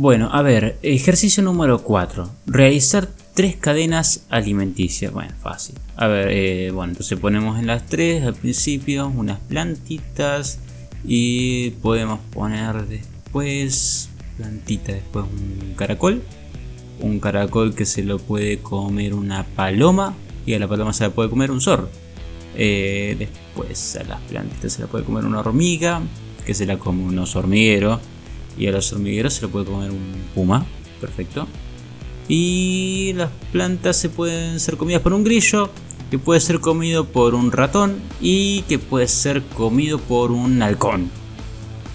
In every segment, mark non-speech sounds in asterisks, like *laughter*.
Bueno, a ver, ejercicio número 4. Realizar tres cadenas alimenticias. Bueno, fácil. A ver, eh, bueno, entonces ponemos en las tres al principio unas plantitas y podemos poner después plantita, después un caracol. Un caracol que se lo puede comer una paloma y a la paloma se la puede comer un zorro. Eh, después a las plantitas se la puede comer una hormiga, que se la come un oso hormiguero. Y a los hormigueros se lo puede comer un puma. Perfecto. Y las plantas se pueden ser comidas por un grillo, que puede ser comido por un ratón y que puede ser comido por un halcón.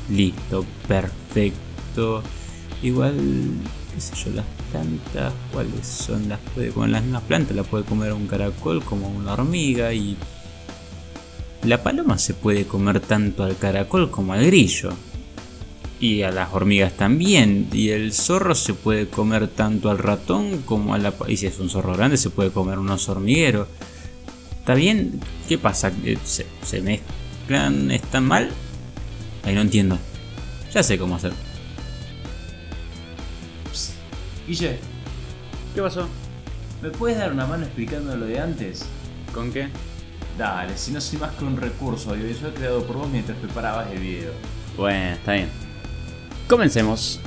Listo, perfecto. Igual, qué sé yo, las plantas, ¿cuáles son? Las puede comer las mismas plantas, la puede comer un caracol como una hormiga y... La paloma se puede comer tanto al caracol como al grillo. Y a las hormigas también. Y el zorro se puede comer tanto al ratón como a la... Y si es un zorro grande se puede comer un oso hormiguero. ¿Está bien? ¿Qué pasa? Eh, ¿Se, se mezclan? ¿Están mal? Ahí no entiendo. Ya sé cómo hacer. Guille, ¿qué pasó? ¿Me puedes dar una mano explicando lo de antes? ¿Con qué? Dale, si no soy más que un recurso audiovisual creado por vos mientras preparabas el video. Bueno, está bien. Comencemos.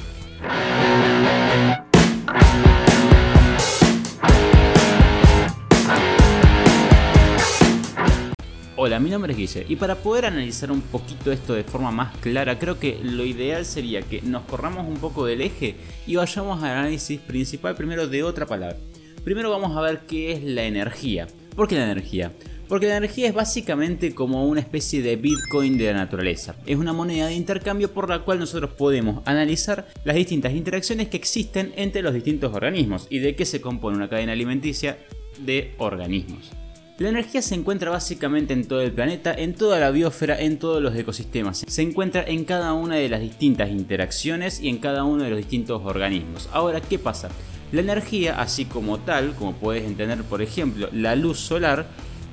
Hola, mi nombre es Guille y para poder analizar un poquito esto de forma más clara, creo que lo ideal sería que nos corramos un poco del eje y vayamos al análisis principal primero de otra palabra. Primero vamos a ver qué es la energía. ¿Por qué la energía? Porque la energía es básicamente como una especie de Bitcoin de la naturaleza. Es una moneda de intercambio por la cual nosotros podemos analizar las distintas interacciones que existen entre los distintos organismos y de qué se compone una cadena alimenticia de organismos. La energía se encuentra básicamente en todo el planeta, en toda la biosfera, en todos los ecosistemas. Se encuentra en cada una de las distintas interacciones y en cada uno de los distintos organismos. Ahora, ¿qué pasa? La energía, así como tal, como puedes entender por ejemplo la luz solar,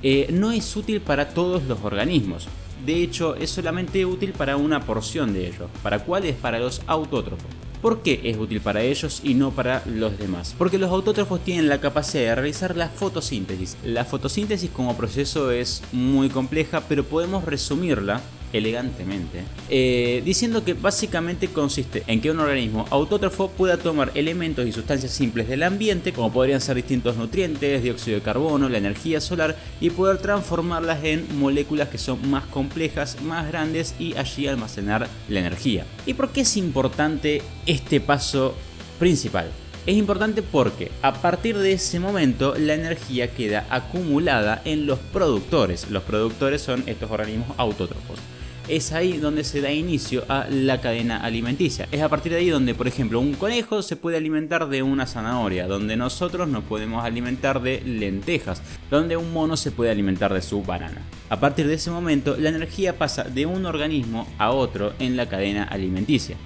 eh, no es útil para todos los organismos. De hecho, es solamente útil para una porción de ellos. ¿Para cuáles? Para los autótrofos. ¿Por qué es útil para ellos y no para los demás? Porque los autótrofos tienen la capacidad de realizar la fotosíntesis. La fotosíntesis como proceso es muy compleja, pero podemos resumirla elegantemente, eh, diciendo que básicamente consiste en que un organismo autótrofo pueda tomar elementos y sustancias simples del ambiente, como podrían ser distintos nutrientes, dióxido de carbono, la energía solar, y poder transformarlas en moléculas que son más complejas, más grandes y allí almacenar la energía. ¿Y por qué es importante este paso principal? Es importante porque a partir de ese momento la energía queda acumulada en los productores. Los productores son estos organismos autótrofos es ahí donde se da inicio a la cadena alimenticia. Es a partir de ahí donde, por ejemplo, un conejo se puede alimentar de una zanahoria, donde nosotros nos podemos alimentar de lentejas, donde un mono se puede alimentar de su banana. A partir de ese momento, la energía pasa de un organismo a otro en la cadena alimenticia.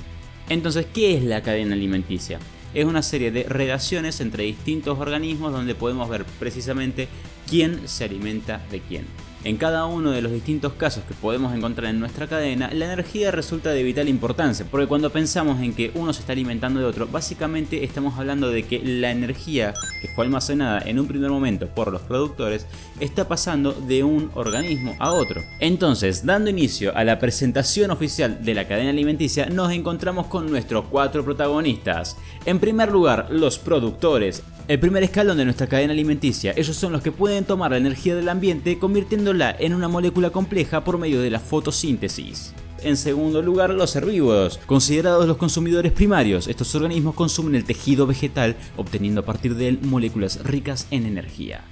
Entonces, ¿qué es la cadena alimenticia? Es una serie de relaciones entre distintos organismos donde podemos ver precisamente quién se alimenta de quién. En cada uno de los distintos casos que podemos encontrar en nuestra cadena, la energía resulta de vital importancia, porque cuando pensamos en que uno se está alimentando de otro, básicamente estamos hablando de que la energía que fue almacenada en un primer momento por los productores está pasando de un organismo a otro. Entonces, dando inicio a la presentación oficial de la cadena alimenticia, nos encontramos con nuestros cuatro protagonistas. En primer lugar, los productores, el primer escalón de nuestra cadena alimenticia. Ellos son los que pueden tomar la energía del ambiente convirtiéndola en una molécula compleja por medio de la fotosíntesis. En segundo lugar, los herbívoros, considerados los consumidores primarios. Estos organismos consumen el tejido vegetal, obteniendo a partir de él moléculas ricas en energía.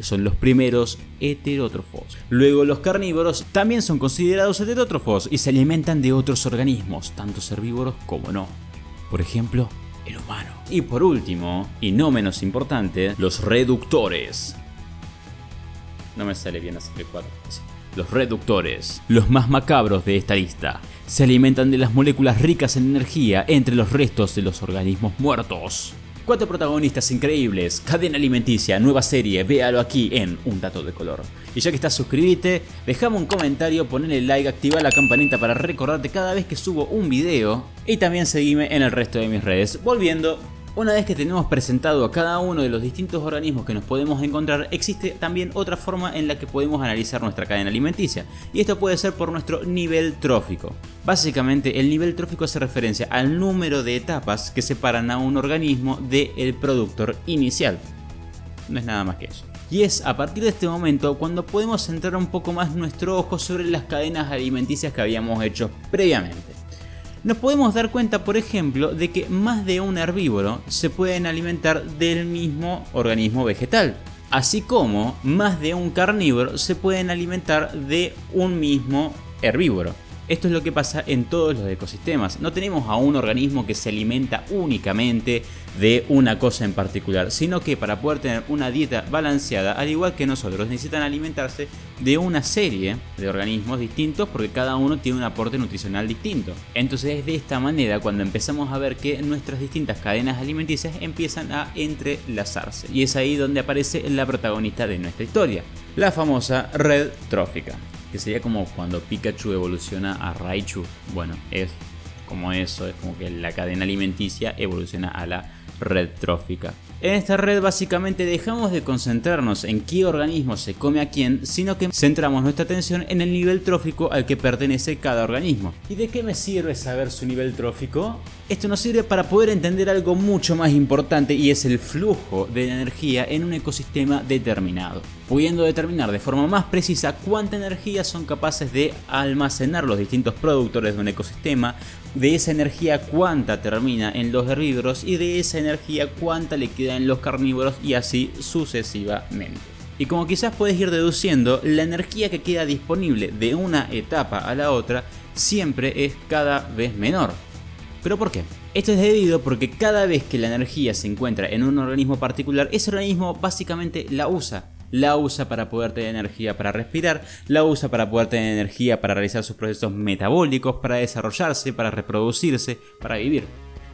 Son los primeros heterótrofos. Luego los carnívoros también son considerados heterótrofos y se alimentan de otros organismos, tanto herbívoros como no. Por ejemplo, el humano. Y por último, y no menos importante, los reductores. No me sale bien hacer 4. Los reductores, los más macabros de esta lista, se alimentan de las moléculas ricas en energía entre los restos de los organismos muertos. Cuatro protagonistas increíbles, cadena alimenticia, nueva serie, véalo aquí en Un Dato de Color. Y ya que estás suscríbete, dejame un comentario, ponle like, activa la campanita para recordarte cada vez que subo un video y también seguime en el resto de mis redes. Volviendo una vez que tenemos presentado a cada uno de los distintos organismos que nos podemos encontrar, existe también otra forma en la que podemos analizar nuestra cadena alimenticia, y esto puede ser por nuestro nivel trófico. Básicamente, el nivel trófico hace referencia al número de etapas que separan a un organismo del productor inicial. No es nada más que eso. Y es a partir de este momento cuando podemos centrar un poco más nuestro ojo sobre las cadenas alimenticias que habíamos hecho previamente nos podemos dar cuenta, por ejemplo, de que más de un herbívoro se pueden alimentar del mismo organismo vegetal. Así como más de un carnívoro se pueden alimentar de un mismo herbívoro. Esto es lo que pasa en todos los ecosistemas. No tenemos a un organismo que se alimenta únicamente de una cosa en particular, sino que para poder tener una dieta balanceada, al igual que nosotros, necesitan alimentarse de una serie de organismos distintos porque cada uno tiene un aporte nutricional distinto. Entonces es de esta manera cuando empezamos a ver que nuestras distintas cadenas alimenticias empiezan a entrelazarse. Y es ahí donde aparece la protagonista de nuestra historia, la famosa red trófica que sería como cuando Pikachu evoluciona a Raichu. Bueno, es como eso, es como que la cadena alimenticia evoluciona a la red trófica. En esta red básicamente dejamos de concentrarnos en qué organismo se come a quién, sino que centramos nuestra atención en el nivel trófico al que pertenece cada organismo. ¿Y de qué me sirve saber su nivel trófico? Esto nos sirve para poder entender algo mucho más importante y es el flujo de energía en un ecosistema determinado, pudiendo determinar de forma más precisa cuánta energía son capaces de almacenar los distintos productores de un ecosistema, de esa energía cuánta termina en los herbívoros y de esa energía cuánta le queda en los carnívoros y así sucesivamente. Y como quizás puedes ir deduciendo, la energía que queda disponible de una etapa a la otra siempre es cada vez menor. ¿Pero por qué? Esto es debido porque cada vez que la energía se encuentra en un organismo particular, ese organismo básicamente la usa. La usa para poder tener energía para respirar, la usa para poder tener energía para realizar sus procesos metabólicos, para desarrollarse, para reproducirse, para vivir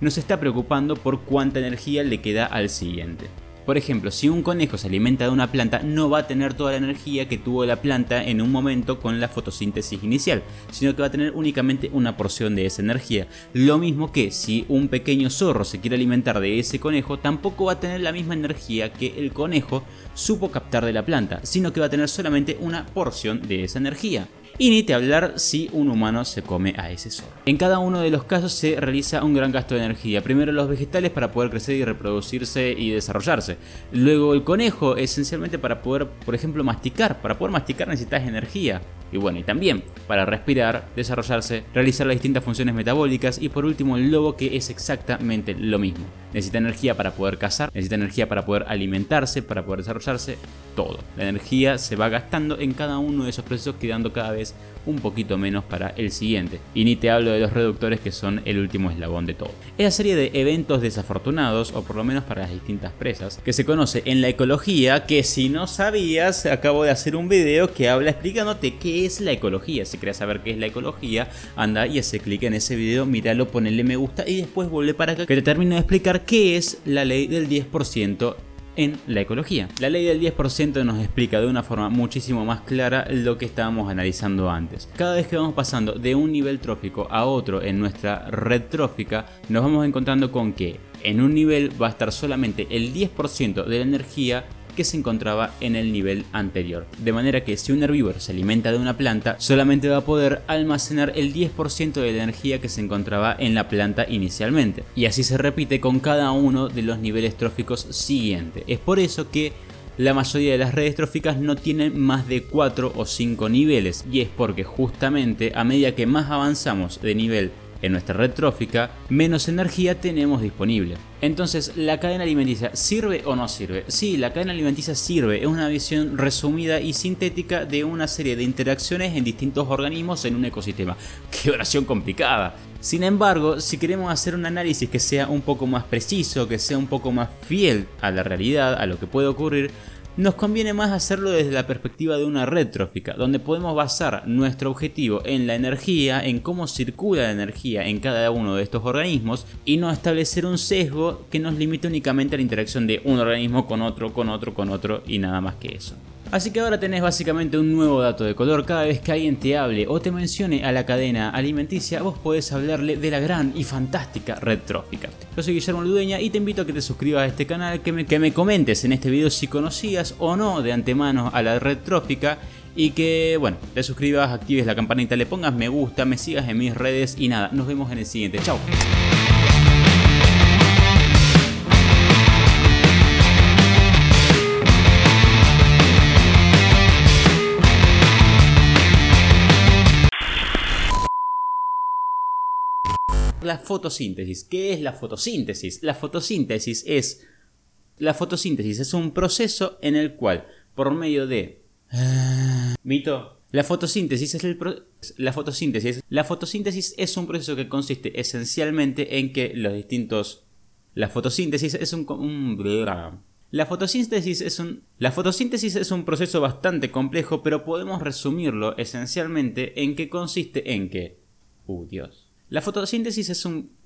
no se está preocupando por cuánta energía le queda al siguiente. Por ejemplo, si un conejo se alimenta de una planta, no va a tener toda la energía que tuvo la planta en un momento con la fotosíntesis inicial, sino que va a tener únicamente una porción de esa energía. Lo mismo que si un pequeño zorro se quiere alimentar de ese conejo, tampoco va a tener la misma energía que el conejo supo captar de la planta, sino que va a tener solamente una porción de esa energía y ni te hablar si un humano se come a ese zorro. En cada uno de los casos se realiza un gran gasto de energía. Primero los vegetales para poder crecer y reproducirse y desarrollarse. Luego el conejo esencialmente para poder, por ejemplo, masticar. Para poder masticar necesitas energía. Y bueno, y también para respirar, desarrollarse, realizar las distintas funciones metabólicas y por último el lobo que es exactamente lo mismo. Necesita energía para poder cazar, necesita energía para poder alimentarse, para poder desarrollarse, todo. La energía se va gastando en cada uno de esos procesos quedando cada vez un poquito menos para el siguiente. Y ni te hablo de los reductores que son el último eslabón de todo. Esa serie de eventos desafortunados, o por lo menos para las distintas presas, que se conoce en la ecología, que si no sabías, acabo de hacer un video que habla explicándote qué es la ecología. Si quieres saber qué es la ecología, anda y hace clic en ese video, míralo, ponele me gusta y después vuelve para acá que te termino de explicar qué es la ley del 10% en la ecología. La ley del 10% nos explica de una forma muchísimo más clara lo que estábamos analizando antes. Cada vez que vamos pasando de un nivel trófico a otro en nuestra red trófica, nos vamos encontrando con que en un nivel va a estar solamente el 10% de la energía que se encontraba en el nivel anterior. De manera que si un herbívoro se alimenta de una planta, solamente va a poder almacenar el 10% de la energía que se encontraba en la planta inicialmente. Y así se repite con cada uno de los niveles tróficos siguientes. Es por eso que la mayoría de las redes tróficas no tienen más de 4 o 5 niveles y es porque justamente a medida que más avanzamos de nivel en nuestra red trófica, menos energía tenemos disponible. Entonces, ¿la cadena alimenticia sirve o no sirve? Sí, la cadena alimenticia sirve, es una visión resumida y sintética de una serie de interacciones en distintos organismos en un ecosistema. *laughs* ¡Qué oración complicada! Sin embargo, si queremos hacer un análisis que sea un poco más preciso, que sea un poco más fiel a la realidad, a lo que puede ocurrir, nos conviene más hacerlo desde la perspectiva de una red trófica, donde podemos basar nuestro objetivo en la energía, en cómo circula la energía en cada uno de estos organismos y no establecer un sesgo que nos limite únicamente a la interacción de un organismo con otro, con otro, con otro y nada más que eso. Así que ahora tenés básicamente un nuevo dato de color. Cada vez que alguien te hable o te mencione a la cadena alimenticia, vos podés hablarle de la gran y fantástica red trófica. Yo soy Guillermo Ludeña y te invito a que te suscribas a este canal, que me, que me comentes en este video si conocías o no de antemano a la red trófica y que, bueno, te suscribas, actives la campanita, le pongas me gusta, me sigas en mis redes y nada, nos vemos en el siguiente. Chao. La fotosíntesis. ¿Qué es la fotosíntesis? La fotosíntesis es. La fotosíntesis es un proceso en el cual, por medio de. *gasps* Vito, la fotosíntesis es el la fotosíntesis. La fotosíntesis es un proceso que consiste esencialmente en que los distintos. La fotosíntesis es un. la fotosíntesis, es un, la fotosíntesis es un proceso bastante complejo, pero podemos resumirlo esencialmente en que consiste en que... Uh, Dios. La fotosíntesis es un